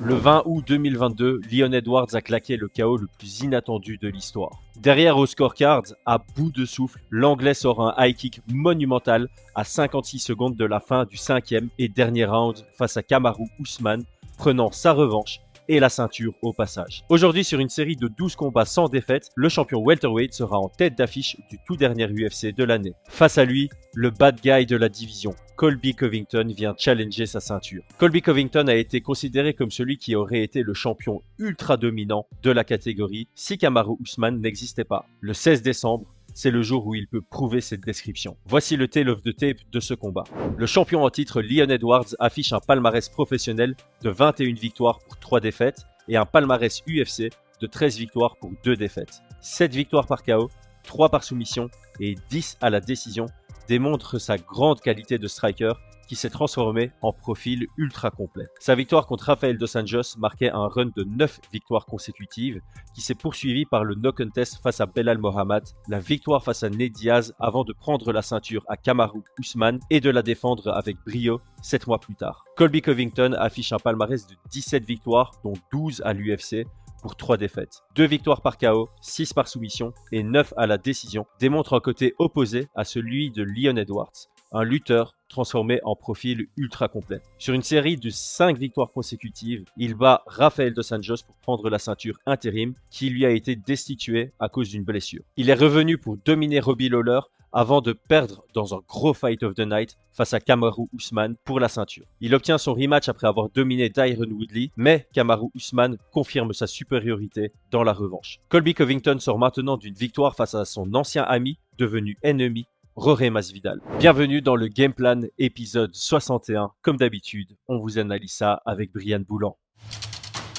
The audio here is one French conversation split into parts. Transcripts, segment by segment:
Le 20 août 2022, Leon Edwards a claqué le chaos le plus inattendu de l'histoire. Derrière au scorecards, à bout de souffle, l'Anglais sort un high kick monumental à 56 secondes de la fin du cinquième et dernier round face à Kamaru Usman, prenant sa revanche et la ceinture au passage. Aujourd'hui, sur une série de 12 combats sans défaite, le champion welterweight sera en tête d'affiche du tout dernier UFC de l'année. Face à lui, le bad guy de la division, Colby Covington, vient challenger sa ceinture. Colby Covington a été considéré comme celui qui aurait été le champion ultra dominant de la catégorie si Kamaru Usman n'existait pas. Le 16 décembre, c'est le jour où il peut prouver cette description. Voici le tail of the tape de ce combat. Le champion en titre Leon Edwards affiche un palmarès professionnel de 21 victoires pour 3 défaites et un palmarès UFC de 13 victoires pour 2 défaites. 7 victoires par KO, 3 par soumission et 10 à la décision démontrent sa grande qualité de striker qui s'est transformé en profil ultra complet. Sa victoire contre Rafael Dos Anjos marquait un run de 9 victoires consécutives qui s'est poursuivi par le no contest face à Belal Mohamed, la victoire face à Ned Diaz avant de prendre la ceinture à Kamaru Usman et de la défendre avec brio 7 mois plus tard. Colby Covington affiche un palmarès de 17 victoires dont 12 à l'UFC pour 3 défaites. 2 victoires par KO, 6 par soumission et 9 à la décision démontrent un côté opposé à celui de Leon Edwards, un lutteur transformé en profil ultra complet. Sur une série de 5 victoires consécutives, il bat Rafael Dos Anjos pour prendre la ceinture intérim qui lui a été destituée à cause d'une blessure. Il est revenu pour dominer Robbie Lawler avant de perdre dans un gros fight of the night face à Kamaru Usman pour la ceinture. Il obtient son rematch après avoir dominé Tyron Woodley, mais Kamaru Usman confirme sa supériorité dans la revanche. Colby Covington sort maintenant d'une victoire face à son ancien ami, devenu ennemi Roré Masvidal. Bienvenue dans le Game Plan épisode 61. Comme d'habitude, on vous analyse ça avec Brian Boulan.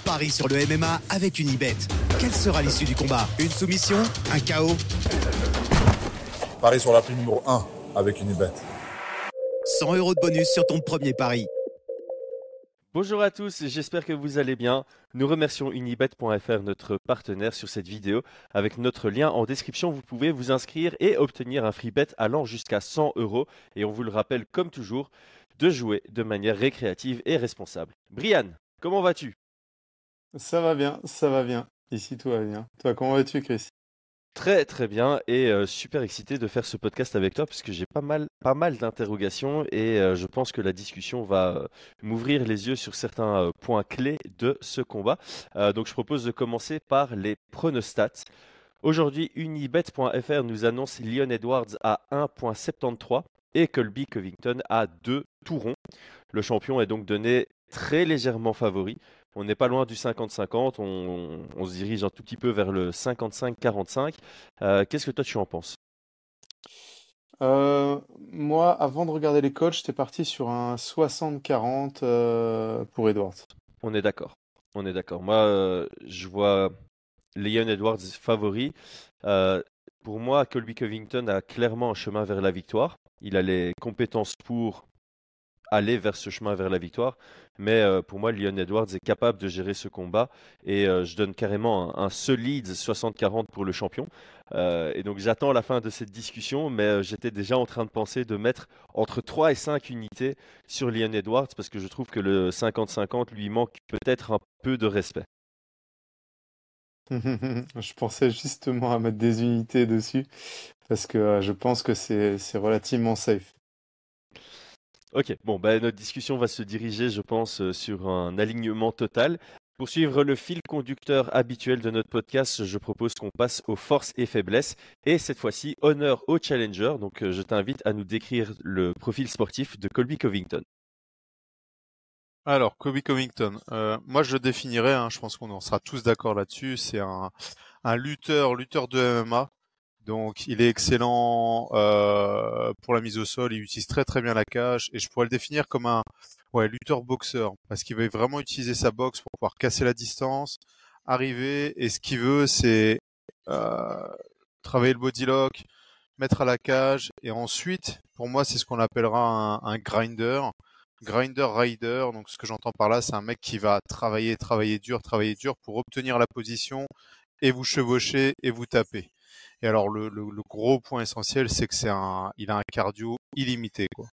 Paris sur le MMA avec une ibet. Quelle sera l'issue du combat? Une soumission? Un chaos? Paris sur la prime numéro 1 avec une ibet. 100 euros de bonus sur ton premier pari. Bonjour à tous, j'espère que vous allez bien. Nous remercions unibet.fr, notre partenaire sur cette vidéo. Avec notre lien en description, vous pouvez vous inscrire et obtenir un free bet allant jusqu'à 100 euros. Et on vous le rappelle, comme toujours, de jouer de manière récréative et responsable. Brian, comment vas-tu? Ça va bien, ça va bien. Ici, tout va bien. Toi, comment vas-tu, Chris? Très très bien et super excité de faire ce podcast avec toi parce que j'ai pas mal pas mal d'interrogations et je pense que la discussion va m'ouvrir les yeux sur certains points clés de ce combat. donc je propose de commencer par les pronostats. Aujourd'hui, unibet.fr nous annonce Leon Edwards à 1.73 et Colby Covington à 2 tourons. Le champion est donc donné très légèrement favori. On n'est pas loin du 50-50, on, se dirige un tout petit peu vers le 55-45. Euh, qu'est-ce que toi tu en penses? Euh, Moi, avant de regarder les coachs, j'étais parti sur un 60-40 euh, pour Edwards. On est d'accord. On est d'accord. Moi, je vois Leon Edwards favori. pour moi, Colby Covington a clairement un chemin vers la victoire. Il a les compétences pour aller vers ce chemin vers la victoire. Mais euh, pour moi, Leon Edwards est capable de gérer ce combat et euh, je donne carrément un, solide 60-40 pour le champion. Euh, et donc j'attends la fin de cette discussion, mais j'étais déjà en train de penser de mettre entre 3 et 5 unités sur Leon Edwards parce que je trouve que le 50-50 lui manque peut-être un peu de respect. je pensais justement à mettre des unités dessus parce que je pense que c'est relativement safe. Ok, bon, bah, notre discussion va se diriger, je pense, euh, sur un alignement total. Pour suivre le fil conducteur habituel de notre podcast, je propose qu'on passe aux forces et faiblesses. Et cette fois-ci, honneur au challenger. Donc, euh, je t'invite à nous décrire le profil sportif de Colby Covington. Alors, Colby Covington, euh, moi je le définirais, hein, je pense qu'on en sera tous d'accord là-dessus, c'est un, un lutteur, lutteur de MMA, donc il est excellent euh, pour la mise au sol, il utilise très très bien la cage et je pourrais le définir comme un ouais, lutteur boxeur parce qu'il va vraiment utiliser sa boxe pour pouvoir casser la distance, arriver et ce qu'il veut c'est euh, travailler le body lock, mettre à la cage et ensuite pour moi c'est ce qu'on appellera un, grinder, grinder rider. Donc ce que j'entends par là c'est un mec qui va travailler, travailler dur, travailler dur pour obtenir la position et vous chevaucher et vous taper. Et alors le, gros point essentiel, c'est que a un cardio illimité, quoi.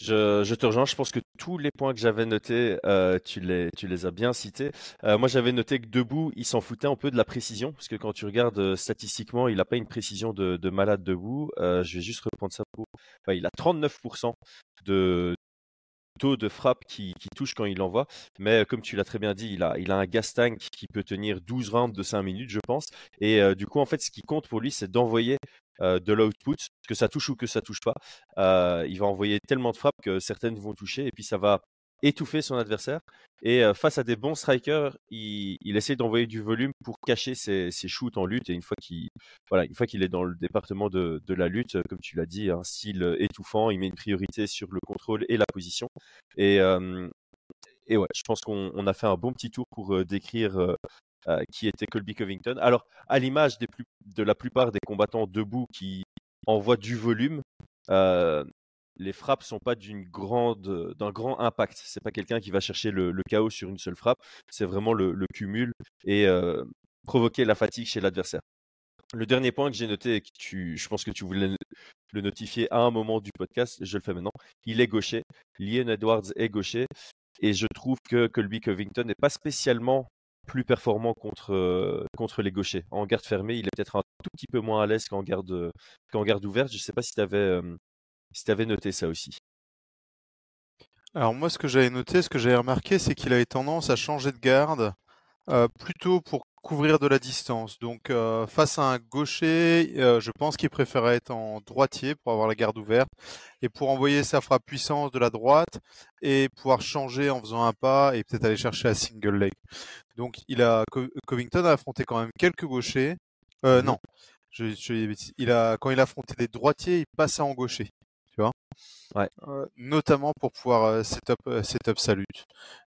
Je, te rejoins. Je pense que tous les points que j'avais notés, euh, tu, les, as bien cités. Euh, moi, j'avais noté que debout, il s'en foutait un peu de la précision, parce que quand tu regardes euh, statistiquement, il n'a pas une précision de, de malade debout. je vais juste reprendre ça pour. il a 39% de taux de frappe qui, touche quand il envoie. Mais comme tu l'as très bien dit, il a, un gas tank qui peut tenir 12 rounds de 5 minutes, je pense. Et du coup, en fait, ce qui compte pour lui, c'est d'envoyer euh, de l'output, que ça touche ou que ça touche pas. Euh, il va envoyer tellement de frappes que certaines vont toucher et puis ça va étouffer son adversaire. Et face à des bons strikers, il, essaie d'envoyer du volume pour cacher ses, shoots en lutte. Et une fois qu'il voilà, est dans le département de, la lutte, comme tu l'as dit, un style étouffant, il met une priorité sur le contrôle et la position. Et, et ouais, je pense qu'on a fait un bon petit tour pour décrire euh, qui était Colby Covington. Alors, à l'image de la plupart des combattants debout qui envoient du volume, les frappes sont pas d'une grande, d'un grand impact. C'est pas quelqu'un qui va chercher le, chaos sur une seule frappe. C'est vraiment le, cumul et euh, provoquer la fatigue chez l'adversaire. Le dernier point que j'ai noté, et que je pense que tu voulais le notifier à un moment du podcast, je le fais maintenant. Il est gaucher. Liam Edwards est gaucher. Et je trouve que Colby Covington n'est pas spécialement plus performant contre, euh, contre les gauchers. En garde fermée, il est peut-être un tout petit peu moins à l'aise qu'en garde, qu'en garde ouverte. Je ne sais pas si tu avais, si avais noté ça aussi. Alors moi, ce que j'avais noté, ce que j'avais remarqué, c'est qu'il avait tendance à changer de garde euh, plutôt pour couvrir de la distance. Donc euh, face à un gaucher, euh, je pense qu'il préférait être en droitier pour avoir la garde ouverte et pour envoyer sa frappe puissance de la droite et pouvoir changer en faisant un pas et peut-être aller chercher un single leg. Donc il a Covington a affronté quand même quelques gauchers. Euh, non, je, il a quand il a affronté des droitiers, il passait en gaucher. Tu vois? Ouais. notamment pour pouvoir setup setup sa lutte.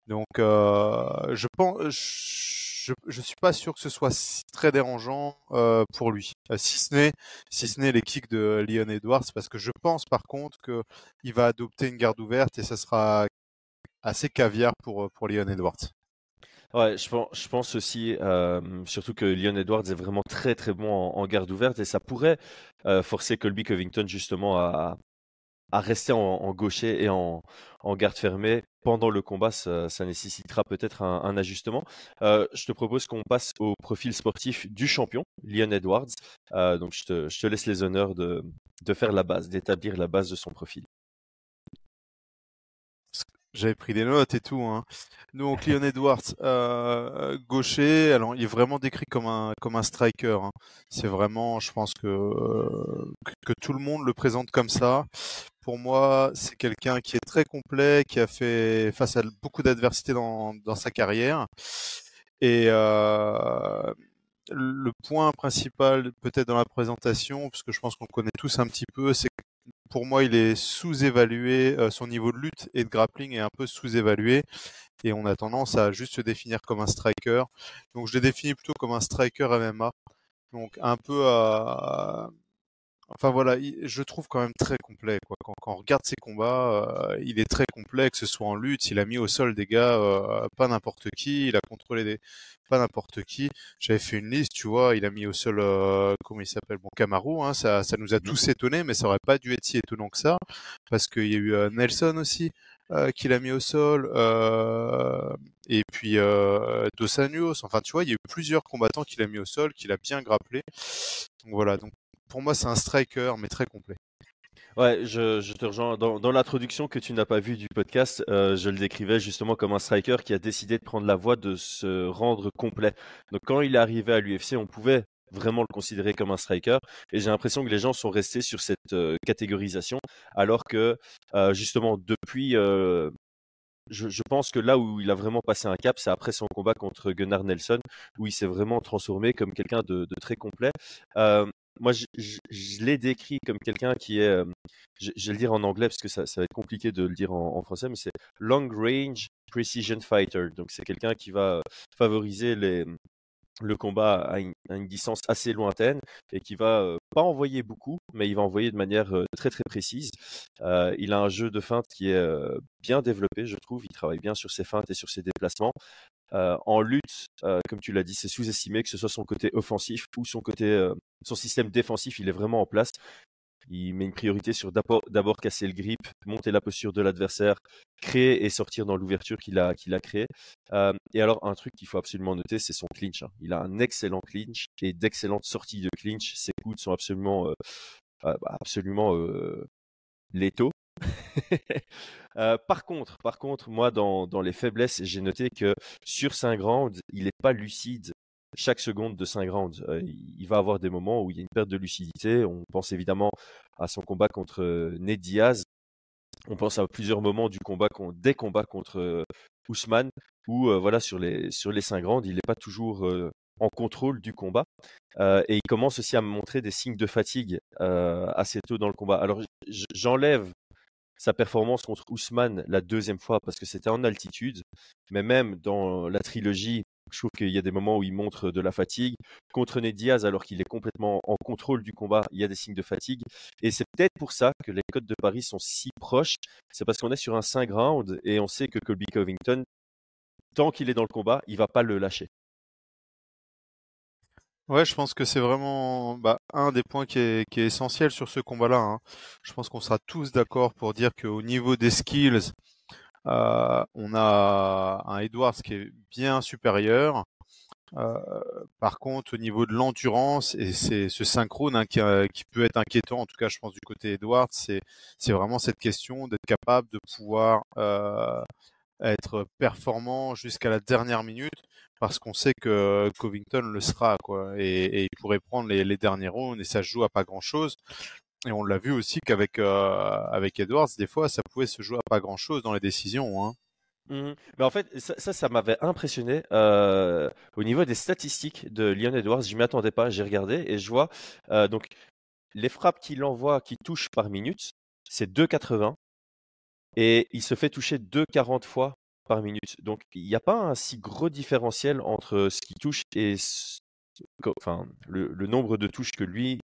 Donc je pense je ne suis pas sûr que ce soit très dérangeant euh, pour lui. Euh, si ce n'est si ce n'est les kicks de Leon Edwards, parce que je pense par contre qu'il va adopter une garde ouverte et ça sera assez caviar pour euh, pour Leon Edwards. Ouais, je pense, je pense aussi, surtout que Leon Edwards est vraiment très très bon en, garde ouverte et ça pourrait forcer Colby Covington justement à, à rester en, gaucher et en, garde fermée pendant le combat, ça, nécessitera peut-être un, ajustement. Euh, je te propose qu'on passe au profil sportif du champion, Leon Edwards. Euh, donc je te, laisse les honneurs de faire la base, d'établir la base de son profil. J'avais pris des notes et tout. Hein. Donc Leon Edwards, euh, gaucher, alors il est vraiment décrit comme un comme un striker. Hein. C'est vraiment, je pense que, que, tout le monde le présente comme ça. Pour moi, c'est quelqu'un qui est très complet, qui a fait face à beaucoup d'adversités dans, dans sa carrière. Et euh, le point principal, peut-être dans la présentation, parce que je pense qu'on connaît tous un petit peu, c'est pour moi, il est sous-évalué. Euh, son niveau de lutte et de grappling est un peu sous-évalué. Et on a tendance à juste se définir comme un striker. Donc, je l'ai défini plutôt comme un striker MMA. Donc, un peu à, Enfin voilà, je trouve quand même très complet. Quoi. Quand, quand on regarde ses combats, euh, il est très complet, que ce soit en lutte, il a mis au sol des gars, euh, pas n'importe qui, il a contrôlé des, pas n'importe qui. J'avais fait une liste, tu vois, il a mis au sol, euh, comment il s'appelle, bon Camaro, hein, ça, ça nous a tous étonnés, mais ça aurait pas dû être si étonnant que ça, parce qu'il y a eu Nelson aussi. Euh, qu'il a mis au sol, euh, et puis euh, Dos Anjos. Enfin, tu vois, il y a eu plusieurs combattants qu'il a mis au sol, qu'il a bien grappelé. Donc voilà. Donc pour moi, c'est un striker, mais très complet. Ouais, je, te rejoins. Dans, l'introduction que tu n'as pas vue du podcast, euh, je le décrivais justement comme un striker qui a décidé de prendre la voie de se rendre complet. Donc quand il est arrivé à l'UFC, on pouvait vraiment le considérer comme un striker. Et j'ai l'impression que les gens sont restés sur cette euh, catégorisation, alors que euh, justement depuis je, pense que là où il a vraiment passé un cap, c'est après son combat contre Gunnar Nelson, où il s'est vraiment transformé comme quelqu'un de, très complet moi, je, l'ai décrit comme quelqu'un qui est, je, vais le dire en anglais parce que ça, va être compliqué de le dire en, français, mais c'est long range precision fighter. Donc, c'est quelqu'un qui va favoriser les, le combat à une, distance assez lointaine et qui va pas envoyer beaucoup, mais il va envoyer de manière très très précise. il a un jeu de feinte qui est bien développé, je trouve. Il travaille bien sur ses feintes et sur ses déplacements. En lutte, comme tu l'as dit, c'est sous-estimé que ce soit son côté offensif ou son côté, son système défensif, il est vraiment en place. Il met une priorité sur d'abord casser le grip, monter la posture de l'adversaire, créer et sortir dans l'ouverture qu'il a, qu'il a créée. Euh, et alors, un truc qu'il faut absolument noter, c'est son clinch. Hein. Il a un excellent clinch et d'excellentes sorties de clinch. Ses coudes sont absolument, euh, euh, bah, létaux. par contre, par contre, moi, dans, les faiblesses, j'ai noté que sur 5 rounds, il n'est pas lucide chaque seconde de 5 rounds. il va avoir des moments où il y a une perte de lucidité. On pense évidemment à son combat contre Ned Diaz. On pense à plusieurs moments du combat, des combats contre Ousmane, où voilà sur les sur les 5 rounds, il n'est pas toujours en contrôle du combat. et il commence aussi à montrer des signes de fatigue assez tôt dans le combat. Alors j'enlève sa performance contre Ousmane la deuxième fois parce que c'était en altitude, mais même dans la trilogie, je trouve qu'il y a des moments où il montre de la fatigue. Contre Ned Diaz, alors qu'il est complètement en contrôle du combat, il y a des signes de fatigue. Et c'est peut-être pour ça que les codes de Paris sont si proches. C'est parce qu'on est sur un 5 rounds et on sait que Colby Covington, tant qu'il est dans le combat, il va pas le lâcher. Ouais, je pense que c'est vraiment bah, un des points qui est, qui est essentiel sur ce combat-là. Hein. Je pense qu'on sera tous d'accord pour dire qu'au niveau des skills, euh, on a un Edwards qui est bien supérieur. Euh, par contre, au niveau de l'endurance et c'est ce synchrone hein, qui, euh, peut être inquiétant, en tout cas, je pense du côté Edwards, c'est c'est vraiment cette question d'être capable de pouvoir euh, être performant jusqu'à la dernière minute parce qu'on sait que Covington le sera quoi et, il pourrait prendre les, derniers rounds et ça se joue à pas grand chose et on l'a vu aussi qu'avec euh, Edwards des fois ça pouvait se jouer à pas grand chose dans les décisions hein. Mmh Mais en fait, ça, ça, m'avait impressionné euh, au niveau des statistiques de Leon Edwards. Je m'y attendais pas. J'ai regardé et je vois euh, donc les frappes qu'il envoie, qui touchent par minute, c'est 2,80 et il se fait toucher 2,40 fois par minute. Donc il n'y a pas un si gros différentiel entre ce qui touche et enfin, le, nombre de touches que lui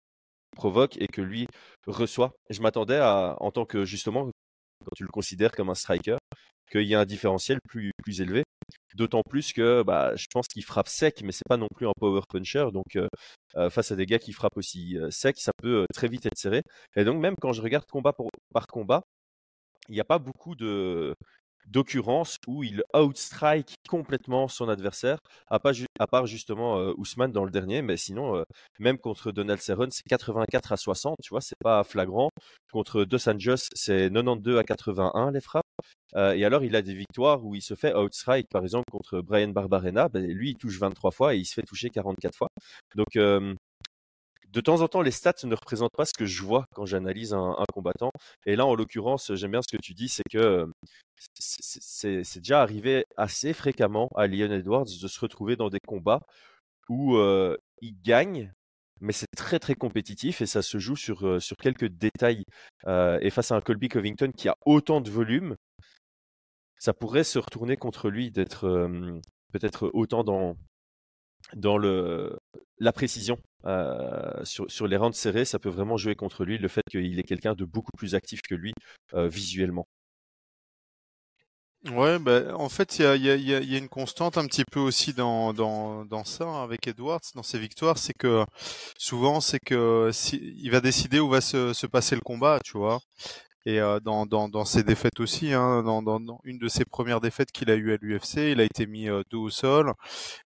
provoque et que lui reçoit. je m'attendais à, en tant que justement, quand tu le considères comme un striker, qu'il y a un différentiel plus, élevé. D'autant plus que bah, je pense qu'il frappe sec, mais c'est pas non plus un power puncher. Donc euh, euh, face à des gars qui frappent aussi euh, sec, ça peut très vite être serré. Et donc même quand je regarde combat par combat, il n'y a pas beaucoup de d'occurrences où il outstrike complètement son adversaire, à, part justement Ousmane dans le dernier, mais sinon, même contre Donald Cerrone, c'est 84 à 60, tu vois, c'est pas flagrant. Contre Dos Anjos, c'est 92 à 81 les frappes. et alors, il a des victoires où il se fait outstrike, par exemple, contre Brian Barbarena, ben, lui, il touche 23 fois et il se fait toucher 44 fois. Donc, de temps en temps, les stats ne représentent pas ce que je vois quand j'analyse un, combattant. Et là, en l'occurrence, j'aime bien ce que tu dis, c'est que c'est déjà arrivé assez fréquemment à Leon Edwards de se retrouver dans des combats où il gagne, mais c'est très très compétitif et ça se joue sur, sur quelques détails. et face à un Colby Covington qui a autant de volume, ça pourrait se retourner contre lui d'être peut-être autant dans, dans le, la précision euh, sur, sur, les rounds serrés, ça peut vraiment jouer contre lui, le fait qu'il est quelqu'un de beaucoup plus actif que lui euh, visuellement. Ouais, bah, en fait, il y a, y, a, y a, une constante un petit peu aussi dans, dans, dans ça hein, avec Edwards, dans ses victoires, c'est que souvent, c'est que si, il va décider où va se, se passer le combat, tu vois. Et euh, dans, dans, ses défaites aussi, hein, dans, une de ses premières défaites qu'il a eues à l'UFC, il a été mis euh, dos au sol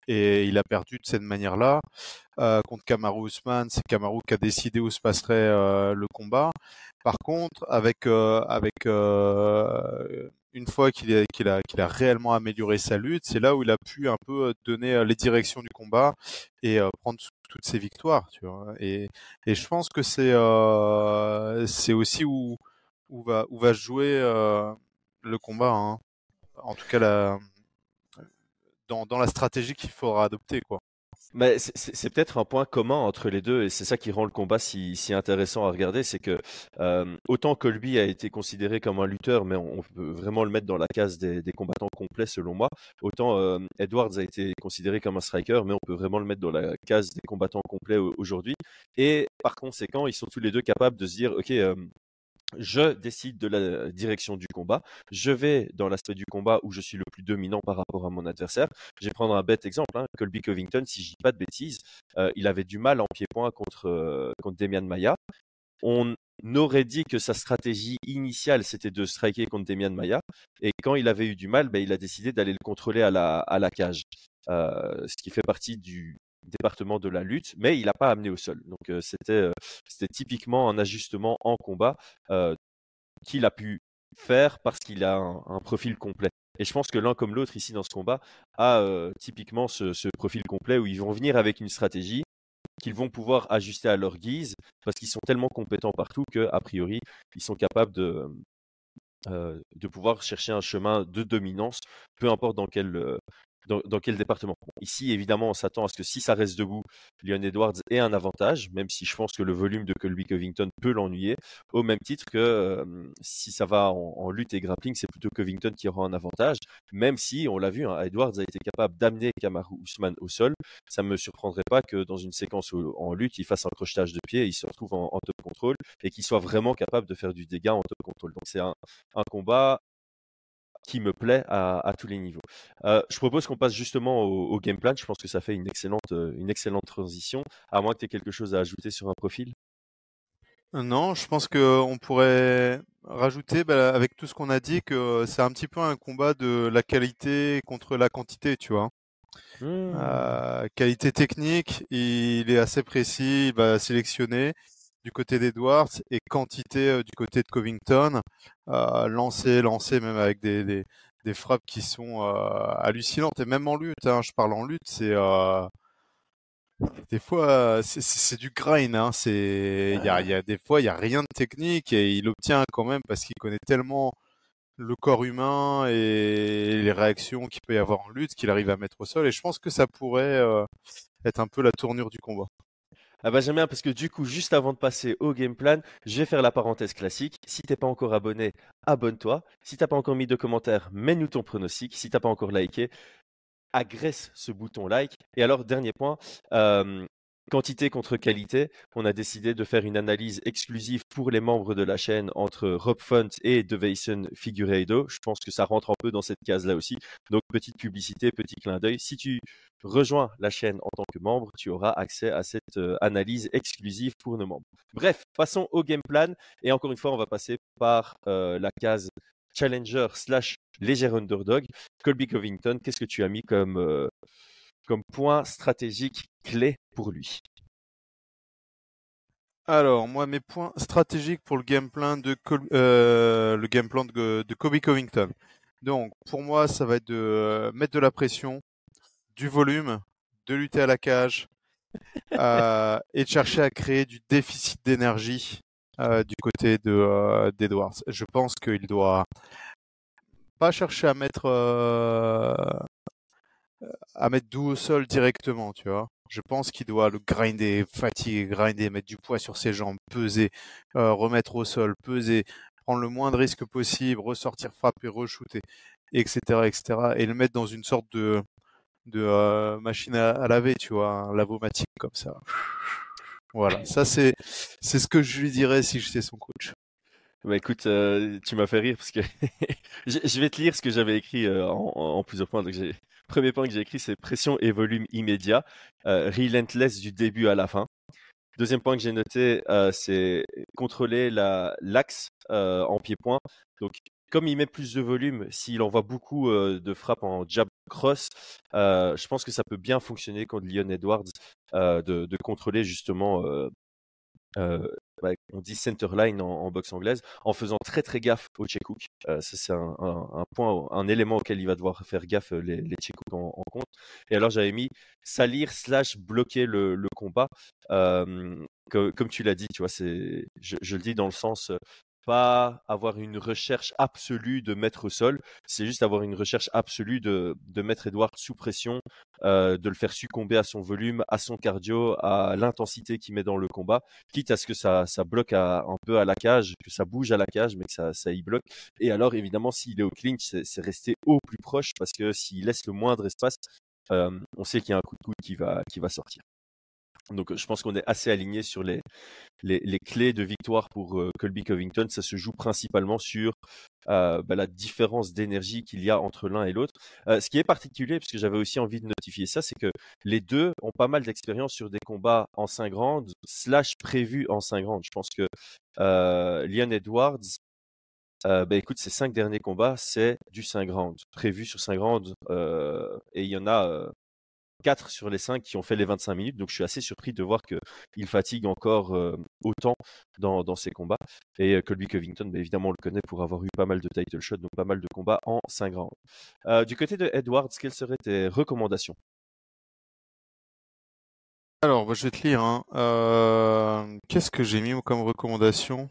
et il a perdu de cette manière-là. Euh, contre Kamaru Usman, c'est Kamaru qui a décidé où se passerait euh, le combat. Par contre, avec une fois qu'il a, réellement amélioré sa lutte, c'est là où il a pu un peu donner les directions du combat et prendre toutes ses victoires. Et, je pense que c'est aussi où où va, jouer euh, le combat. Hein. En tout cas, dans, la stratégie qu'il faudra adopter. Mais c'est peut-être un point commun entre les deux et c'est ça qui rend le combat si, intéressant à regarder, c'est que euh, autant Colby a été considéré comme un lutteur, mais on, peut vraiment le mettre dans la case des, des combattants complets selon moi, autant euh, Edwards a été considéré comme un striker, mais on peut vraiment le mettre dans la case des combattants complets aujourd'hui. Et par conséquent, ils sont tous les deux capables de se dire, ok, euh, je décide de la direction du combat. Je vais dans l'aspect du combat où je suis le plus dominant par rapport à mon adversaire. Je vais prendre un bête exemple. Hein. Colby Covington, si je dis pas de bêtises, euh, il avait du mal en pied-point contre, euh, contre Demian Maya. On, n'aurait dit que sa stratégie initiale, c'était de striker contre Demian Maya. Et quand il avait eu du mal, ben, il a décidé d'aller le contrôler à la, cage. Euh, ce qui fait partie du département de la lutte, mais il n'a pas amené au sol. Donc euh, c'était euh, c'était typiquement un ajustement en combat qu'il a pu faire parce qu'il a un, profil complet. Et je pense que l'un comme l'autre ici dans ce combat a typiquement ce, ce, profil complet où ils vont venir avec une stratégie qu'ils vont pouvoir ajuster à leur guise parce qu'ils sont tellement compétents partout que a priori ils sont capables de de pouvoir chercher un chemin de dominance, peu importe dans quel, dans, quel département? Ici, évidemment, on s'attend à ce que si ça reste debout, Leon Edwards ait un avantage, même si je pense que le volume de Colby Covington peut l'ennuyer, au même titre que si ça va en, lutte et grappling, c'est plutôt Covington qui aura un avantage, même si, on l'a vu, hein, Edwards a été capable d'amener Kamaru Usman au sol. Ça ne me surprendrait pas que dans une séquence en lutte, il fasse un crochetage de pied, il se retrouve en, top contrôle et qu'il soit vraiment capable de faire du dégât en top contrôle. Donc c'est un combat qui me plaît à, tous les niveaux. Euh, je propose qu'on passe justement au, game plan. Je pense que ça fait une excellente, euh, une excellente transition. À moins que tu aies quelque chose à ajouter sur un profil. Euh, non, je pense qu'on pourrait rajouter, bah, avec tout ce qu'on a dit, que c'est un petit peu un combat de la qualité contre la quantité, tu vois. Mmh. qualité technique, il est assez précis, il va sélectionner du côté d'Edwards et quantité euh, du côté de Covington. Euh, lancer, lancer même avec des, des, frappes qui sont euh, hallucinantes. Et même en lutte, hein, je parle en lutte, c'est... Des fois, c'est du grind. Hein, c'est, il y a, y des fois, il y a rien de technique et il obtient quand même parce qu'il connaît tellement le corps humain et les réactions qu'il peut y avoir en lutte qu'il arrive à mettre au sol. Et je pense que ça pourrait être un peu la tournure du combat. Ah bah j'aime bien parce que du coup, juste avant de passer au game plan, je vais faire la parenthèse classique. Si t'es pas encore abonné, abonne-toi. Si t'as pas encore mis de commentaires, mets-nous ton pronostic. Si t'as pas encore liké, agresse ce bouton like. Et alors, dernier point, euh, quantité contre qualité, on a décidé de faire une analyse exclusive pour les membres de la chaîne entre Rob Font et Devason Figueiredo. Je pense que ça rentre un peu dans cette case-là aussi. Donc, petite publicité, petit clin d'œil. Si tu rejoins la chaîne en tant que membre, tu auras accès à cette euh, analyse exclusive pour nos membres. Bref, passons au game plan. Et encore une fois, on va passer par euh, la case challenger slash léger underdog. Colby Covington, qu'est-ce que tu as mis comme, euh, comme point stratégique clé pour lui alors, moi, mes points stratégiques pour le game plan de, euh, le game plan de, de, Kobe Covington. Donc, pour moi, ça va être de euh, mettre de la pression, du volume, de lutter à la cage euh, et de chercher à créer du déficit d'énergie du côté de d'Edwards. Je pense qu'il doit pas chercher à mettre à mettre doux au sol directement, tu vois. Je pense qu'il doit le grinder, fatiguer, grinder, mettre du poids sur ses jambes, peser, euh, remettre au sol, peser, prendre le moins de risques possible, ressortir, frapper, re-shooter, etc., etc. Et le mettre dans une sorte de, de euh, machine à, laver, tu vois, un lavomatique comme ça. Voilà, ça c'est c'est ce que je lui dirais si j'étais son coach. Bah écoute, euh, tu m'as fait rire parce que je vais te lire ce que j'avais écrit en, en, plusieurs points. Donc Premier point que j'ai écrit, c'est pression et volume immédiat, euh, relentless du début à la fin. Deuxième point que j'ai noté, euh, c'est contrôler l'axe euh, en pied-point. Donc, comme il met plus de volume, s'il envoie beaucoup de frappes en jab cross, je pense que ça peut bien fonctionner contre Leon Edwards de, contrôler justement on dit center line en, boxe anglaise, en faisant très très gaffe au check. Euh, c'est un, point, un élément auquel il va devoir faire gaffe euh, les, les check en, compte. Et alors j'avais mis salir slash bloquer le, combat. Euh, comme tu l'as dit, tu vois, c'est, je, le dis dans le sens, pas avoir une recherche absolue de mettre au sol, c'est juste avoir une recherche absolue de, de mettre Edward sous pression, euh, de le faire succomber à son volume, à son cardio, à l'intensité qu'il met dans le combat, quitte à ce que ça, ça bloque un peu à la cage, que ça bouge à la cage, mais que ça, ça y bloque. Et alors, évidemment, s'il est au clinch, c'est rester au plus proche, parce que s'il laisse le moindre espace, euh, on sait qu'il y a un coup de coude qui va, qui va sortir. Donc je pense qu'on est assez aligné sur les, les, clés de victoire pour euh, Colby Covington. Ça se joue principalement sur euh, bah, la différence d'énergie qu'il y a entre l'un et l'autre. Euh, ce qui est particulier, puisque j'avais aussi envie de notifier ça, c'est que les deux ont pas mal d'expérience sur des combats en 5 rounds, slash prévus en 5 rounds. Je pense que Leon Edwards, bah écoute, ces cinq derniers combats, c'est du 5 rounds, prévu sur 5 rounds, et il y en a 4 sur les 5 qui ont fait les 25 minutes. Donc je suis assez surpris de voir qu'il fatigue encore euh, autant dans, dans, ses combats. Et euh, Colby Covington, bah, évidemment, on le connaît pour avoir eu pas mal de title shots, donc pas mal de combats en 5 rounds. Euh, du côté de Edwards, quelles seraient tes recommandations? Alors, bah, je vais te lire. Hein. Qu'est-ce que j'ai mis comme recommandation?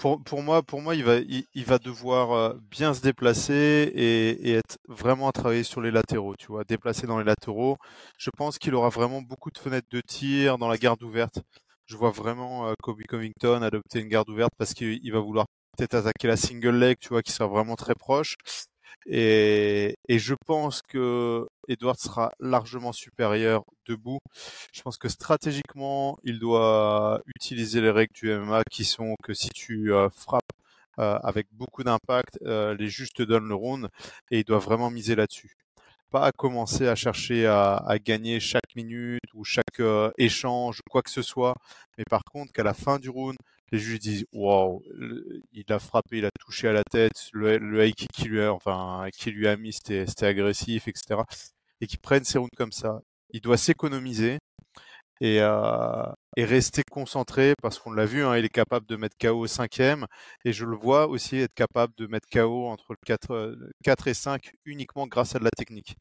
Pour, pour, moi, pour moi, il va, il, va devoir euh, bien se déplacer et, être vraiment à travailler sur les latéraux, tu vois, déplacer dans les latéraux. Je pense qu'il aura vraiment beaucoup de fenêtres de tir dans la garde ouverte. Je vois vraiment euh, Kobe Covington adopter une garde ouverte parce qu'il va vouloir peut-être attaquer la single leg, tu vois, qui sera vraiment très proche. Et, je pense que Edward sera largement supérieur debout. Je pense que stratégiquement, il doit utiliser les règles du MMA qui sont que si tu euh, frappes euh, avec beaucoup d'impact, euh, les juges te donnent le round et il doit vraiment miser là-dessus. Pas commencer à chercher à, à, gagner chaque minute ou chaque échange ou quoi que ce soit, mais par contre qu'à la fin du round, les juges disent waouh, il a frappé, il a touché à la tête, le, le kick qui lui a, enfin, qui lui a mis, c'était agressif, etc. Et qui prennent ses rounds comme ça. Il doit s'économiser et, euh, et rester concentré parce qu'on l'a vu, hein, il est capable de mettre KO au cinquième et je le vois aussi être capable de mettre KO entre le 4, 4 et 5 uniquement grâce à de la technique,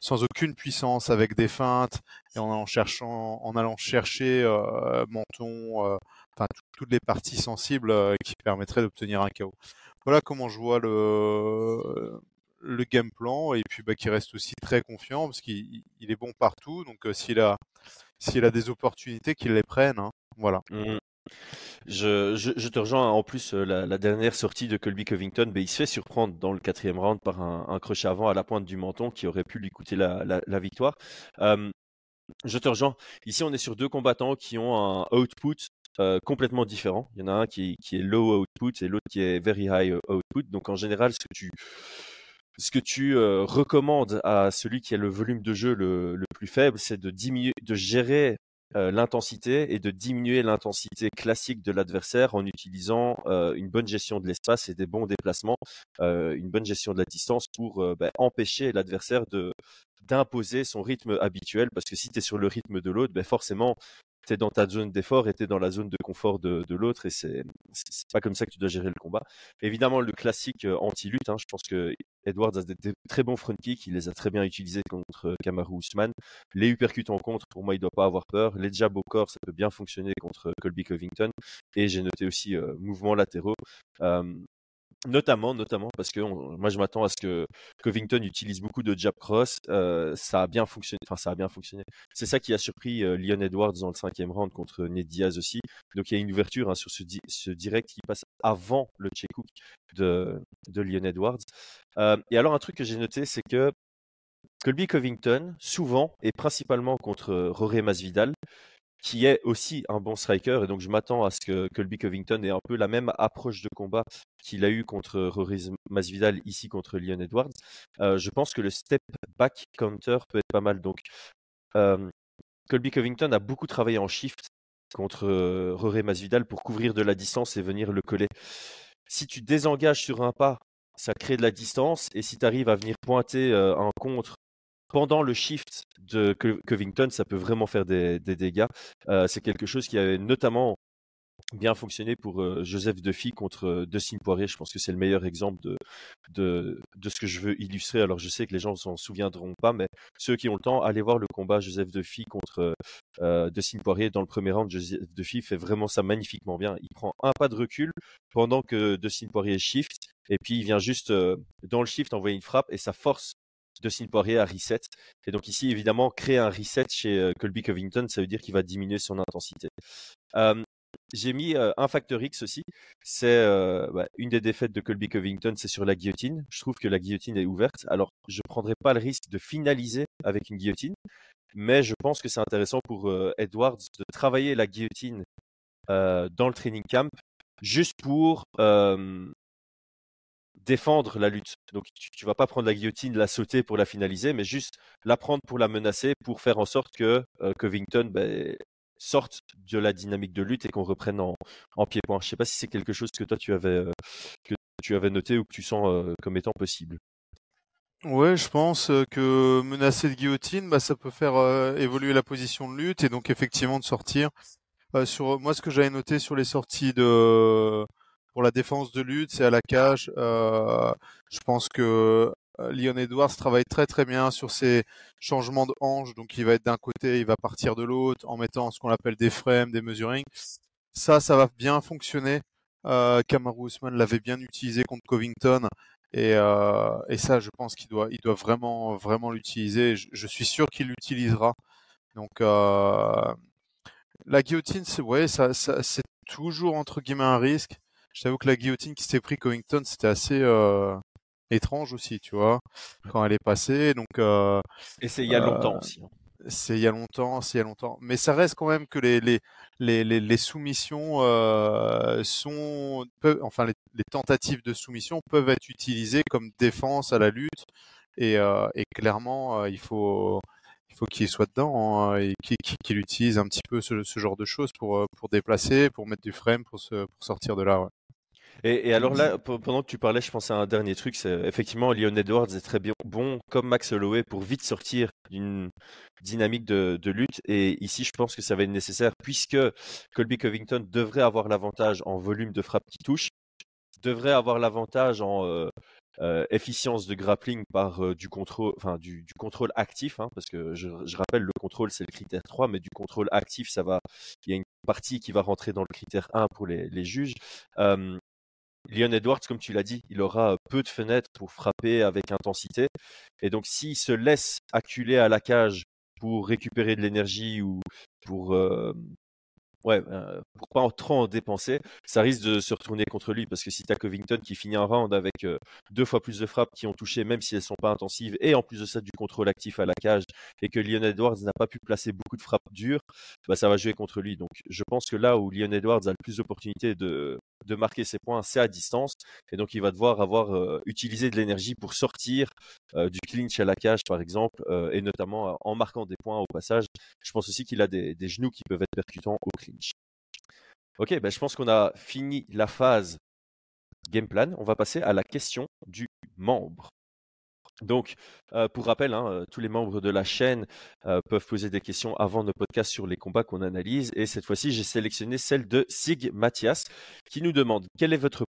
sans aucune puissance, avec des feintes et en allant, cherchant, en allant chercher euh, menton, euh, enfin toutes les parties sensibles euh, qui permettraient d'obtenir un KO. Voilà comment je vois le game plan et puis bah, qui reste aussi très confiant parce qu'il est bon partout. Donc euh, s'il a s'il a des opportunités, qu'il les prenne. Hein. Voilà. Mmh. Je, te rejoins en plus euh, la, dernière sortie de Colby Covington, mais il se fait surprendre dans le quatrième round par un, un, crochet avant à la pointe du menton qui aurait pu lui coûter la, victoire. je te rejoins. Ici, on est sur deux combattants qui ont un output euh, complètement différent. Il y en a un qui, est low output et l'autre qui est very high output. Donc en général, ce que tu ce que tu euh, recommandes à celui qui a le volume de jeu le, le plus faible, c'est de de gérer euh, l'intensité et de diminuer l'intensité classique de l'adversaire en utilisant euh, une bonne gestion de l'espace et des bons déplacements, une bonne gestion de la distance pour bah, empêcher l'adversaire de d'imposer son rythme habituel parce que si tu es sur le rythme de l'autre, ben forcément tu dans ta zone d'effort et tu dans la zone de confort de, l'autre et c'est pas comme ça que tu dois gérer le combat. Évidemment, le classique euh, anti-lutte, hein, je pense que Edwards a des, très bons front kicks, il les a très bien utilisés contre euh, Kamaru Usman. Les uppercuts en contre, pour moi, il doit pas avoir peur. Les jabs au corps, ça peut bien fonctionner contre Colby Covington. Et j'ai noté aussi euh, mouvements latéraux. Notamment, notamment parce que moi je m'attends à ce que Covington utilise beaucoup de jab cross. Euh, ça a bien fonctionné. Enfin, ça a bien fonctionné. C'est ça qui a surpris euh, Leon Edwards dans le cinquième round contre Ned Diaz aussi. Donc il y a une ouverture hein, sur ce, direct qui passe avant le check hook de, de Leon Edwards. Euh, et alors un truc que j'ai noté, c'est que Colby Covington, souvent et principalement contre Roré Masvidal, qui est aussi un bon striker. Et donc, je m'attends à ce que Colby Covington ait un peu la même approche de combat qu'il a eu contre Rory Masvidal, ici contre Leon Edwards. Euh, je pense que le step back counter peut être pas mal. Donc, euh, Colby Covington a beaucoup travaillé en shift contre euh, Rory Masvidal pour couvrir de la distance et venir le coller. Si tu désengages sur un pas, ça crée de la distance. Et si tu arrives à venir pointer un contre pendant le shift de Covington, ça peut vraiment faire des, dégâts. Euh, c'est quelque chose qui avait notamment bien fonctionné pour euh, Joseph Duffy contre euh, Dustin Poirier. Je pense que c'est le meilleur exemple de, de, ce que je veux illustrer. Alors je sais que les gens ne s'en souviendront pas, mais ceux qui ont le temps, allez voir le combat Joseph Duffy contre euh, Dustin Poirier. Dans le premier round, Joseph Duffy fait vraiment ça magnifiquement bien. Il prend un pas de recul pendant que Dustin Poirier shift, et puis il vient juste dans le shift envoyer une frappe, et ça force de Poirier à reset. Et donc ici, évidemment, créer un reset chez euh, Colby Covington, ça veut dire qu'il va diminuer son intensité. j'ai mis euh, un facteur X aussi. C'est euh, bah, une des défaites de Colby Covington, c'est sur la guillotine. Je trouve que la guillotine est ouverte. Alors, je ne prendrai pas le risque de finaliser avec une guillotine, mais je pense que c'est intéressant pour Edwards de travailler la guillotine dans le training camp juste pour défendre la lutte. Donc tu, ne vas pas prendre la guillotine, la sauter pour la finaliser, mais juste la prendre pour la menacer, pour faire en sorte que Covington ben, sorte de la dynamique de lutte et qu'on reprenne en, pied-point. Je sais pas si c'est quelque chose que toi tu avais avais noté ou que tu sens comme étant possible. Ouais, je pense que menacer de guillotine, bah, ça peut faire évoluer la position de lutte et donc effectivement de sortir. moi, ce que j'avais noté sur les sorties de pour la défense de lutte, c'est à la cage. je pense que Leon Edwards travaille très très bien sur ses changements de hanche. Donc il va être d'un côté, il va partir de l'autre en mettant ce qu'on appelle des frames, des mesurings. Ça, ça va bien fonctionner. Euh, Kamaru l'avait bien utilisé contre Covington et, euh, et ça, je pense qu'il doit, il doit vraiment, vraiment l'utiliser. Je, suis sûr qu'il l'utilisera. Donc, euh, la guillotine, c'est c'est toujours entre guillemets un risque. Je t'avoue que la guillotine qui s'était pris Covington, c'était assez euh, étrange aussi, tu vois, quand elle est passée. Donc, euh, et c'est il y a longtemps euh, aussi. Hein. C'est il y a longtemps, c'est il y a longtemps. Mais ça reste quand même que les, les, les, les, soumissions euh, sont, peuvent, enfin les, les, tentatives de soumission peuvent être utilisées comme défense à la lutte. Et, euh, et clairement, euh, il faut, il faut qu'il soit dedans hein, et qu'il utilise un petit peu ce, ce, genre de choses pour, pour déplacer, pour mettre du frame, pour, se, pour sortir de là. Ouais. Et, alors là, pendant que tu parlais, je pensais à un dernier truc. C'est effectivement, Leon Edwards est très bon, comme Max Holloway, pour vite sortir d'une dynamique de, lutte. Et ici, je pense que ça va être nécessaire, puisque Colby Covington devrait avoir l'avantage en volume de frappe qui touche, devrait avoir l'avantage en euh, euh, efficience de grappling par euh, du contrôle, enfin du, contrôle actif, hein, parce que je, rappelle le contrôle c'est le critère 3, mais du contrôle actif ça va, il y a une partie qui va rentrer dans le critère 1 pour les, les juges. Leon Edwards, comme tu l'as dit, il aura peu de fenêtres pour frapper avec intensité. Et donc, s'il se laisse acculer à la cage pour récupérer de l'énergie ou pour, ouais, euh, pour pas trop en dépenser, ça risque de se retourner contre lui parce que si tu as Covington qui finit un round avec euh, deux fois plus de frappes qui ont touché, même si elles sont pas intensives, et en plus de ça du contrôle actif à la cage, et que Leon Edwards n'a pas pu placer beaucoup de frappes dures, bah, ça va jouer contre lui. Donc je pense que là où Leon Edwards a le plus d'opportunités de, de marquer ses points, c'est à distance, et donc il va devoir avoir utilisé de l'énergie pour sortir du clinch à la cage par exemple, et notamment en marquant des points au passage. Je pense aussi qu'il a des, des genoux qui peuvent être percutants au clinch. Ok, ben je pense qu'on a fini la phase game plan. On va passer à la question du membre. Donc, euh, pour rappel, hein, euh, tous les membres de la chaîne euh, peuvent poser des questions avant nos podcasts sur les combats qu'on analyse. Et cette fois-ci, j'ai sélectionné celle de Sig Mathias qui nous demande quelle est votre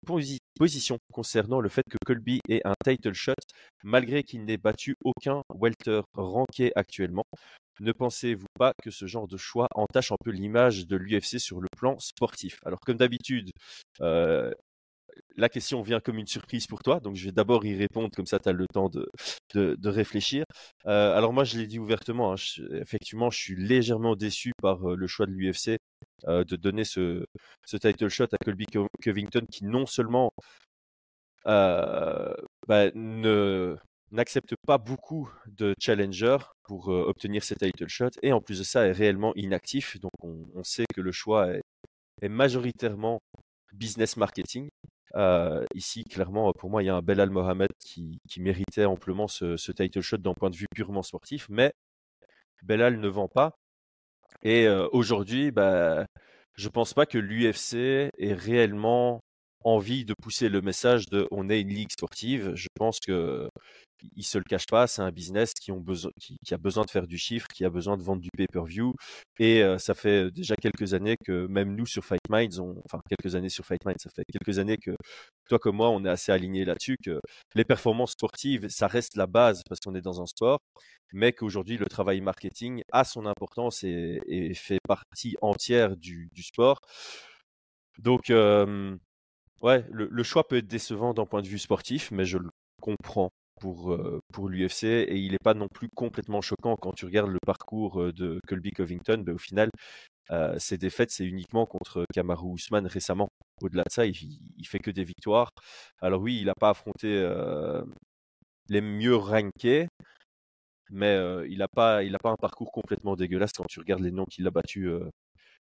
position concernant le fait que Colby ait un title shot malgré qu'il n'ait battu aucun welter ranké actuellement? Ne pensez-vous pas que ce genre de choix entache un peu l'image de l'UFC sur le plan sportif? Alors, comme d'habitude, la question vient comme une surprise pour toi, donc je vais d'abord y répondre, comme ça tu as le temps de, réfléchir. Euh, alors moi, je l'ai dit ouvertement, hein, effectivement, je suis légèrement déçu par euh, le choix de l'UFC de donner ce, title shot à Colby Covington, qui non seulement bah, n'accepte pas beaucoup de challengers pour euh, obtenir ses title shots et en plus de ça est réellement inactif. Donc on, sait que le choix est, majoritairement business marketing. Euh, ici, clairement, pour moi, il y a un Belal Mohamed qui, méritait amplement ce, title shot d'un point de vue purement sportif, mais Belal ne vend pas. Et euh, aujourd'hui, bah, je pense pas que l'UFC ait réellement envie de pousser le message de on est une ligue sportive. Je pense que ils se le cachent pas, c'est un business qui, a besoin de faire du chiffre, qui a besoin de vendre du pay-per-view. Et euh, ça fait déjà quelques années que même nous sur Fight Minds, enfin quelques années sur Fight Minds, ça fait quelques années que toi comme moi, on est assez alignés là-dessus, que les performances sportives, ça reste la base parce qu'on est dans un sport, mais qu'aujourd'hui le travail marketing a son importance et, fait partie entière du, sport. Donc, ouais, le, choix peut être décevant d'un point de vue sportif, mais je le comprends pour, euh, pour l'UFC et il n'est pas non plus complètement choquant quand tu regardes le parcours euh, de Colby Covington. Ben, au final, euh, ses défaites, c'est uniquement contre Kamaru Usman récemment. Au-delà de ça, il, il, fait que des victoires. Alors oui, il n'a pas affronté les mieux rankés, mais il n'a pas, pas un parcours complètement dégueulasse quand tu regardes les noms qu'il a battus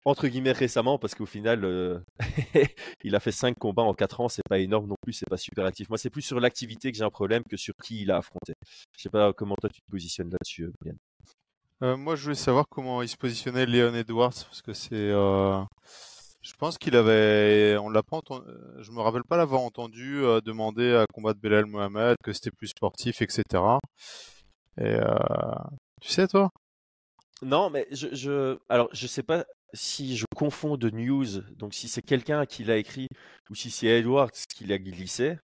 entre guillemets récemment, parce qu'au final, euh, il a fait 5 combats en 4 ans, c'est pas énorme non plus, c'est pas super actif. Moi, c'est plus sur l'activité que j'ai un problème que sur qui il a affronté. Je sais pas comment toi tu te positionnes là-dessus, Brian. Euh, moi, je voulais savoir comment il se positionnait Leon Edwards, parce que c'est. Euh... Je pense qu'il avait. On l'a pas entendu. Je me rappelle pas l'avoir entendu euh, demander à combattre Belal Mohamed, que c'était plus sportif, etc. Et euh... tu sais, toi? Non, mais je, je. Alors, je sais pas si je confonds de news, donc si c'est quelqu'un qui l'a écrit ou si c'est Edwards qui l'a glissé.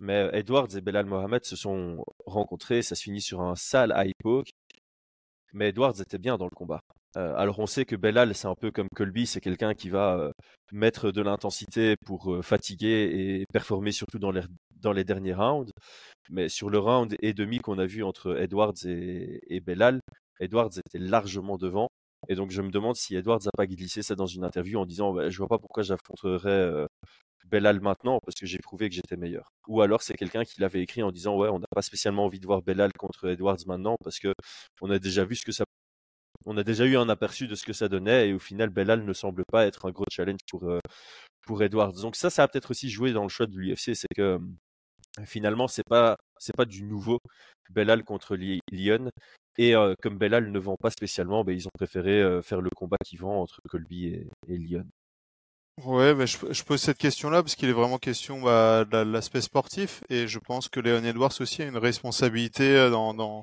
Mais Edwards et Belal Mohamed se sont rencontrés, ça se finit sur un sale high. Mais Edwards était bien dans le combat. Euh, alors on sait que Belal, c'est un peu comme Colby, c'est quelqu'un qui va euh, mettre de l'intensité pour euh, fatiguer et performer surtout dans les, dans les derniers rounds. Mais sur le round et demi qu'on a vu entre Edwards et, et Belal, Edwards était largement devant. Et donc je me demande si Edwards n'a pas glissé ça dans une interview en disant bah, je vois pas pourquoi j'affronterais euh, Belal maintenant parce que j'ai prouvé que j'étais meilleur. Ou alors c'est quelqu'un qui l'avait écrit en disant ouais on n'a pas spécialement envie de voir Belal contre Edwards maintenant parce que on a déjà vu ce que ça on a déjà eu un aperçu de ce que ça donnait et au final Belal ne semble pas être un gros challenge pour euh, pour Edwards. Donc ça ça a peut-être aussi joué dans le choix de l'UFC, c'est que finalement c'est pas c'est pas du nouveau Belal contre Lyon et euh, comme Belal ne vend pas spécialement, bah, ils ont préféré euh, faire le combat qui vend entre Colby et, et Lyon. Ouais, mais je, pose cette question-là parce qu'il est vraiment question bah, de l'aspect sportif et je pense que Léon Edwards aussi a une responsabilité euh, dans,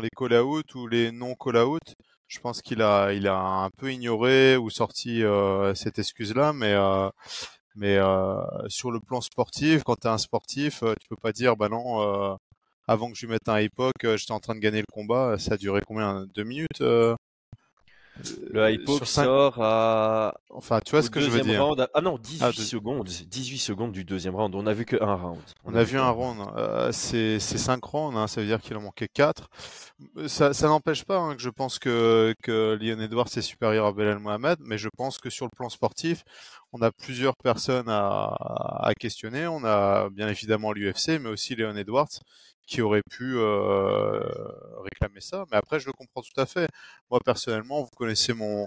les call-out ou les non call-out. Je pense qu'il a, un peu ignoré ou sorti cette excuse-là, mais sur le plan sportif, quand tu es un sportif, tu peux pas dire bah non, avant que je lui mette un époque, j'étais en train de gagner le combat. Ça a duré combien Deux minutes le hypo sort à. Enfin, tu vois ce que je veux dire. Round, ah non, 18 ah, de... secondes. 18 secondes du deuxième round. On a vu que un round. On, On a, vu un round. Euh, c'est 5 rounds. Hein, ça veut dire qu'il en manquait 4. Ça, ça n'empêche pas hein, que je pense que, que Leon Edwards est supérieur à Belal Mohamed. Mais je pense que sur le plan sportif, on a plusieurs personnes à, à questionner. On a bien évidemment l'UFC, mais aussi Leon Edwards qui aurait pu euh, réclamer ça. Mais après, je le comprends tout à fait. Moi, personnellement, vous connaissez mon,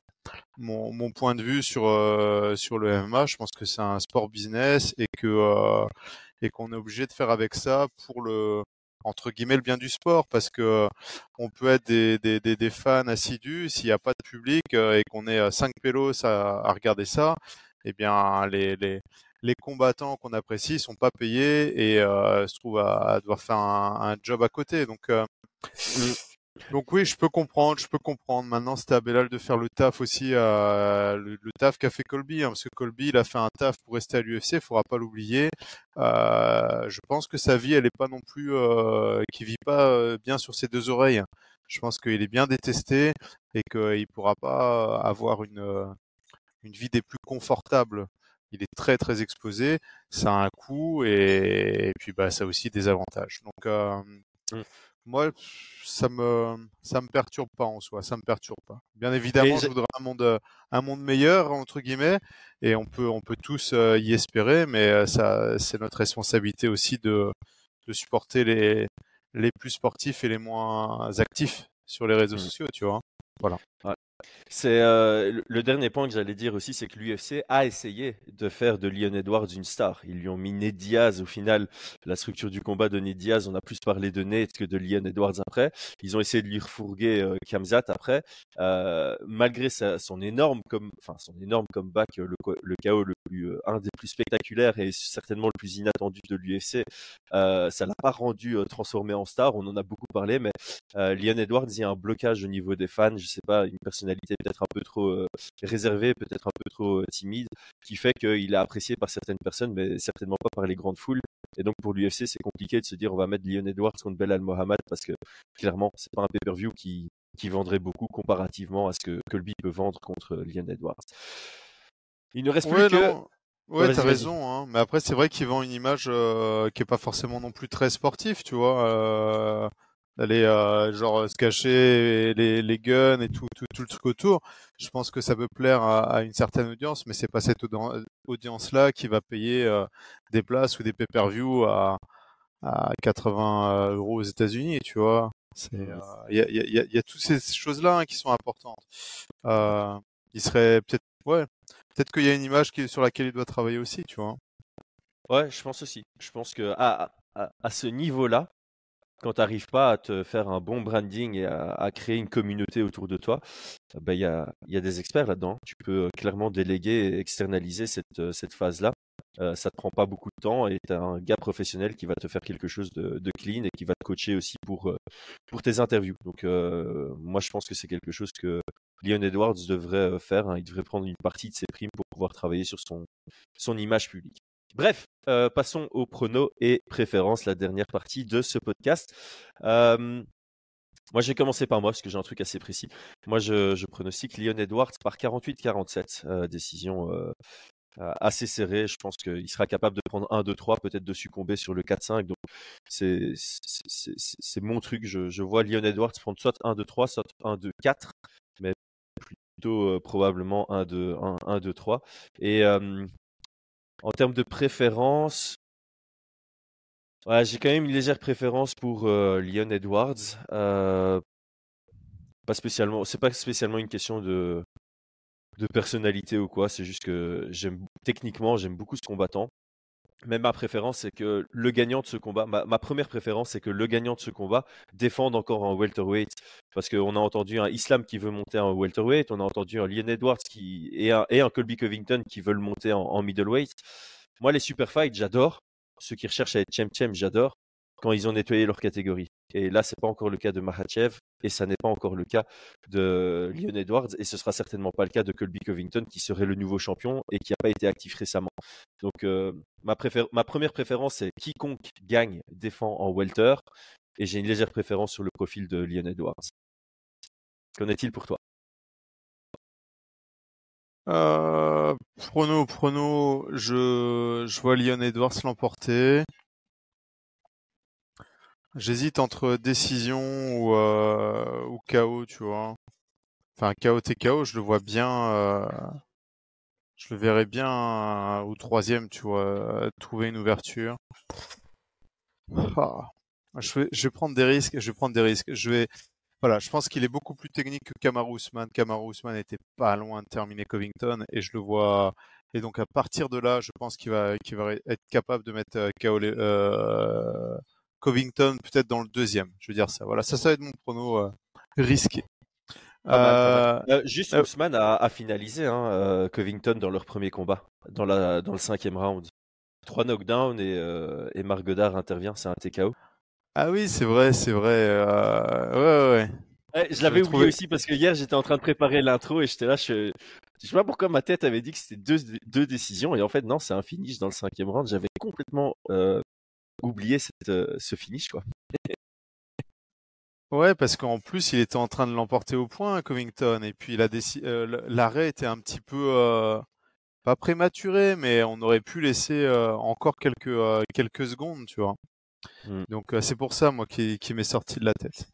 mon, mon point de vue sur, euh, sur le MMA. Je pense que c'est un sport business et que euh, et qu'on est obligé de faire avec ça pour le entre guillemets le bien du sport parce que on peut être des, des, des, des fans assidus s'il n'y a pas de public et qu'on est cinq pélos à, à regarder ça eh bien les, les, les combattants qu'on apprécie sont pas payés et euh, se trouvent à, à, devoir faire un, un, job à côté. Donc, euh, donc oui, je peux comprendre, je peux comprendre. Maintenant, c'était à Belal de faire le taf aussi, euh, le, le, taf qu'a fait Colby, hein, parce que Colby, il a fait un taf pour rester à l'UFC, il faudra pas l'oublier. Je pense que sa vie, elle est pas non plus, euh, qui vit pas bien sur ses deux oreilles. Je pense qu'il est bien détesté et qu'il pourra pas avoir une une vie des plus confortables il est très très exposé, ça a un coût et, et puis bah ça a aussi des avantages. Donc euh, mmh. moi ça me ça me perturbe pas en soi, ça me perturbe pas. Bien évidemment, je voudrais un monde un monde meilleur entre guillemets et on peut on peut tous euh, y espérer, mais euh, ça c'est notre responsabilité aussi de de supporter les les plus sportifs et les moins actifs sur les réseaux mmh. sociaux, tu vois. Voilà. Ouais. C'est euh, le dernier point que j'allais dire aussi, c'est que l'UFC a essayé de faire de Leon Edwards une star. Ils lui ont mis Ned Diaz au final. La structure du combat de Ned Diaz, on a plus parlé de Ned que de Leon Edwards après. Ils ont essayé de lui refourguer euh, Kamzat après. Euh, malgré son énorme comme, enfin son énorme comeback, le, le KO le plus, euh, un des plus spectaculaires et certainement le plus inattendu de l'UFC, euh, ça l'a pas rendu transformé en star. On en a beaucoup parlé, mais Leon Edwards, il y a un blocage au niveau des fans. Je sais pas, une personnalité peut-être un peu trop euh, réservé, peut-être un peu trop euh, timide, qui fait qu'il est apprécié par certaines personnes, mais certainement pas par les grandes foules. Et donc pour l'UFC, c'est compliqué de se dire on va mettre Leon Edwards contre Belal Mohamed parce que clairement, c'est pas un pay-per-view qui, qui vendrait beaucoup comparativement à ce que Colby peut vendre contre Leon Edwards. Il ne reste ouais, plus non. que. Ouais, t'as raison, hein. mais après c'est vrai qu'il vend une image euh, qui est pas forcément non plus très sportive, tu vois. Euh d'aller euh, genre se cacher les, les guns et tout, tout, tout le truc autour. Je pense que ça peut plaire à, à une certaine audience, mais c'est pas cette audience-là qui va payer euh, des places ou des pay-per-view à, à 80 euros aux États-Unis, tu vois. C'est, euh, il y, a, y, a, y, a, toutes ces choses-là hein, qui sont importantes. Euh, il serait peut-être, ouais, peut-être qu'il y a une image qui, sur laquelle il doit travailler aussi, tu vois. Ouais, je pense aussi. Je pense que à, à, à ce niveau-là, quand tu n'arrives pas à te faire un bon branding et à, créer une communauté autour de toi, bah, il y, a, y, a, des experts là-dedans. Tu peux clairement déléguer et externaliser cette, cette phase-là. Euh, ça te prend pas beaucoup de temps et tu as un gars professionnel qui va te faire quelque chose de, clean et qui va te coacher aussi pour, euh, tes interviews. Donc euh, moi je pense que c'est quelque chose que Leon Edwards devrait faire. Hein. Il devrait prendre une partie de ses primes pour pouvoir travailler sur son image publique. Bref, euh, passons aux pronos et préférences, la dernière partie de ce podcast. Euh, moi, je vais commencer par moi parce que j'ai un truc assez précis. Moi, je, je pronostique Leon Edwards par 48-47, euh, décision assez serrée. Je pense qu'il sera capable de prendre 1, 2, 3, peut-être de succomber sur le 4-5. Donc, c'est mon truc. Je, je, vois Leon Edwards prendre soit 1, 2, 3, soit 1, 2, 4, mais plutôt probablement 1, 2, 1, 1, 2, 3. Et en termes de préférence, j'ai quand même une légère préférence pour euh, Leon Edwards. Euh, pas spécialement, c'est pas spécialement une question de, de personnalité ou quoi. C'est juste que j'aime techniquement, j'aime beaucoup ce combattant. Mais ma préférence, c'est que le gagnant de ce combat, ma, première préférence, c'est que le gagnant de ce combat défende encore en welterweight. Parce qu'on a entendu un Islam qui veut monter en welterweight, on a entendu un Leon Edwards qui, et, un, Colby Covington qui veulent monter en, middleweight. Moi, les super fights, j'adore. Ceux qui recherchent à être champ-champ, j'adore. Quand ils ont nettoyé leur catégorie. Et là, c'est pas encore le cas de Mahachev et ça n'est pas encore le cas de Leon Edwards et ce sera certainement pas le cas de Colby Covington qui serait le nouveau champion et qui n'a pas été actif récemment. Donc euh, ma, première préférence c'est quiconque gagne défend en welter et j'ai une légère préférence sur le profil de Leon Edwards. Qu'en est-il pour toi? Euh, prono, prono, je, je vois Leon Edwards l'emporter. J'hésite entre décision ou, euh, ou KO, tu vois. Enfin, KO TKO, je le vois bien. Euh, je le verrais bien au troisième, tu vois, trouver une ouverture. Ah. Je, vais, je vais prendre des risques. Je vais prendre des risques. Je vais. Voilà, je pense qu'il est beaucoup plus technique que Kamaru Usman. Kamaru Usman était pas loin de terminer Covington et je le vois. Et donc à partir de là, je pense qu'il va, qu'il va être capable de mettre KO euh, Covington peut-être dans le deuxième. Je veux dire ça. Voilà, ça, ça va être mon prono euh, risqué. Euh, euh, juste, Ousmane a, a, finalisé hein, euh, Covington dans leur premier combat, dans, la, dans le cinquième round. Trois knockdowns et, euh, et Marc Godard intervient, c'est un TKO. Ah oui, c'est vrai, c'est vrai. ouais, ouais. ouais je l'avais oublié trouvé... aussi parce que hier j'étais en train de préparer l'intro et j'étais là, je... je sais pas pourquoi ma tête avait dit que c'était deux, deux décisions et en fait non, c'est un finish dans le cinquième round. J'avais complètement oublier cette, euh, ce finish quoi. Ouais, parce qu'en plus, il était en train de l'emporter au point, Covington, et puis euh, l'arrêt était un petit peu euh, pas prématuré, mais on aurait pu laisser euh, encore quelques euh, quelques secondes, tu vois. Mm. Donc c'est pour ça, moi, qui, qui m'est sorti de la tête.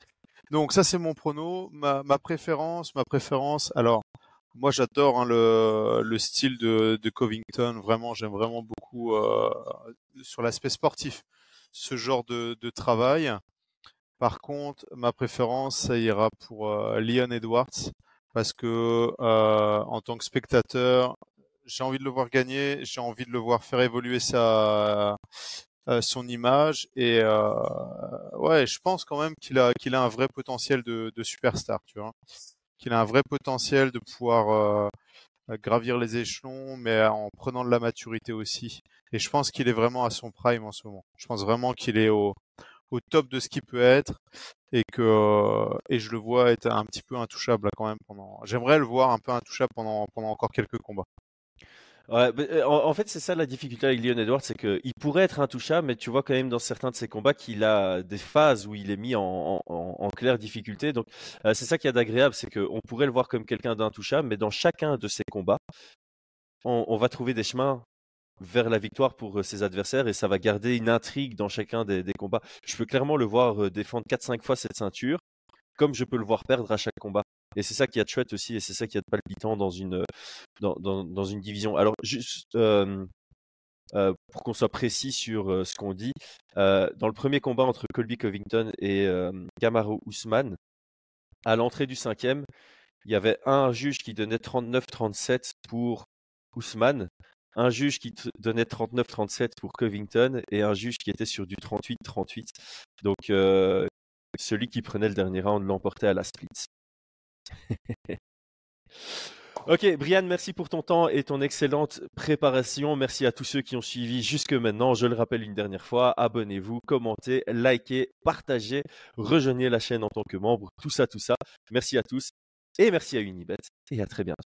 Donc ça, c'est mon prono, ma, ma préférence, ma préférence. Alors, moi, j'adore hein, le, le style de, de Covington. Vraiment, j'aime vraiment beaucoup sur l'aspect sportif ce genre de, de, travail. Par contre, ma préférence, ça ira pour euh, Leon Edwards parce que euh, en tant que spectateur, j'ai envie de le voir gagner, j'ai envie de le voir faire évoluer sa euh, son image et euh, ouais, je pense quand même qu'il a qu'il a un vrai potentiel de, de superstar, tu vois, qu'il a un vrai potentiel de pouvoir euh, gravir les échelons, mais en prenant de la maturité aussi. Et je pense qu'il est vraiment à son prime en ce moment. Je pense vraiment qu'il est au, top de ce qu'il peut être et que euh, et je le vois être un petit peu intouchable quand même pendant. J'aimerais le voir un peu intouchable pendant pendant encore quelques combats. Euh, en, fait, c'est ça la difficulté avec Leon Edwards, c'est qu'il pourrait être intouchable, mais tu vois quand même dans certains de ses combats qu'il a des phases où il est mis en, claire difficulté. Donc, euh, c'est ça qui est agréable, c'est qu'on pourrait le voir comme quelqu'un d'intouchable, mais dans chacun de ses combats, on, va trouver des chemins vers la victoire pour euh, ses adversaires et ça va garder une intrigue dans chacun des, des combats. Je peux clairement le voir défendre 4-5 fois cette ceinture, comme je peux le voir perdre à chaque combat. Et c'est ça qui a de chouette aussi, et c'est ça qui a de palpitant dans une, dans, dans, dans une division. Alors, juste, euh, euh, pour qu'on soit précis sur euh, ce qu'on dit. Euh, dans le premier combat entre Colby Covington et Gamaro Ousmane, à l'entrée du cinquième, il y avait un juge qui donnait 39-37 pour Ousmane, un juge qui donnait 39-37 pour Covington et un juge qui était sur du 38-38. Donc celui qui prenait le dernier round l'emportait à la split. ok, Brian, merci pour ton temps et ton excellente préparation. Merci à tous ceux qui ont suivi jusque maintenant. Je le rappelle une dernière fois, abonnez-vous, commentez, likez, partagez, rejoignez la chaîne en tant que membre, tout ça, tout ça. Merci à tous et merci à Unibet et à très bientôt.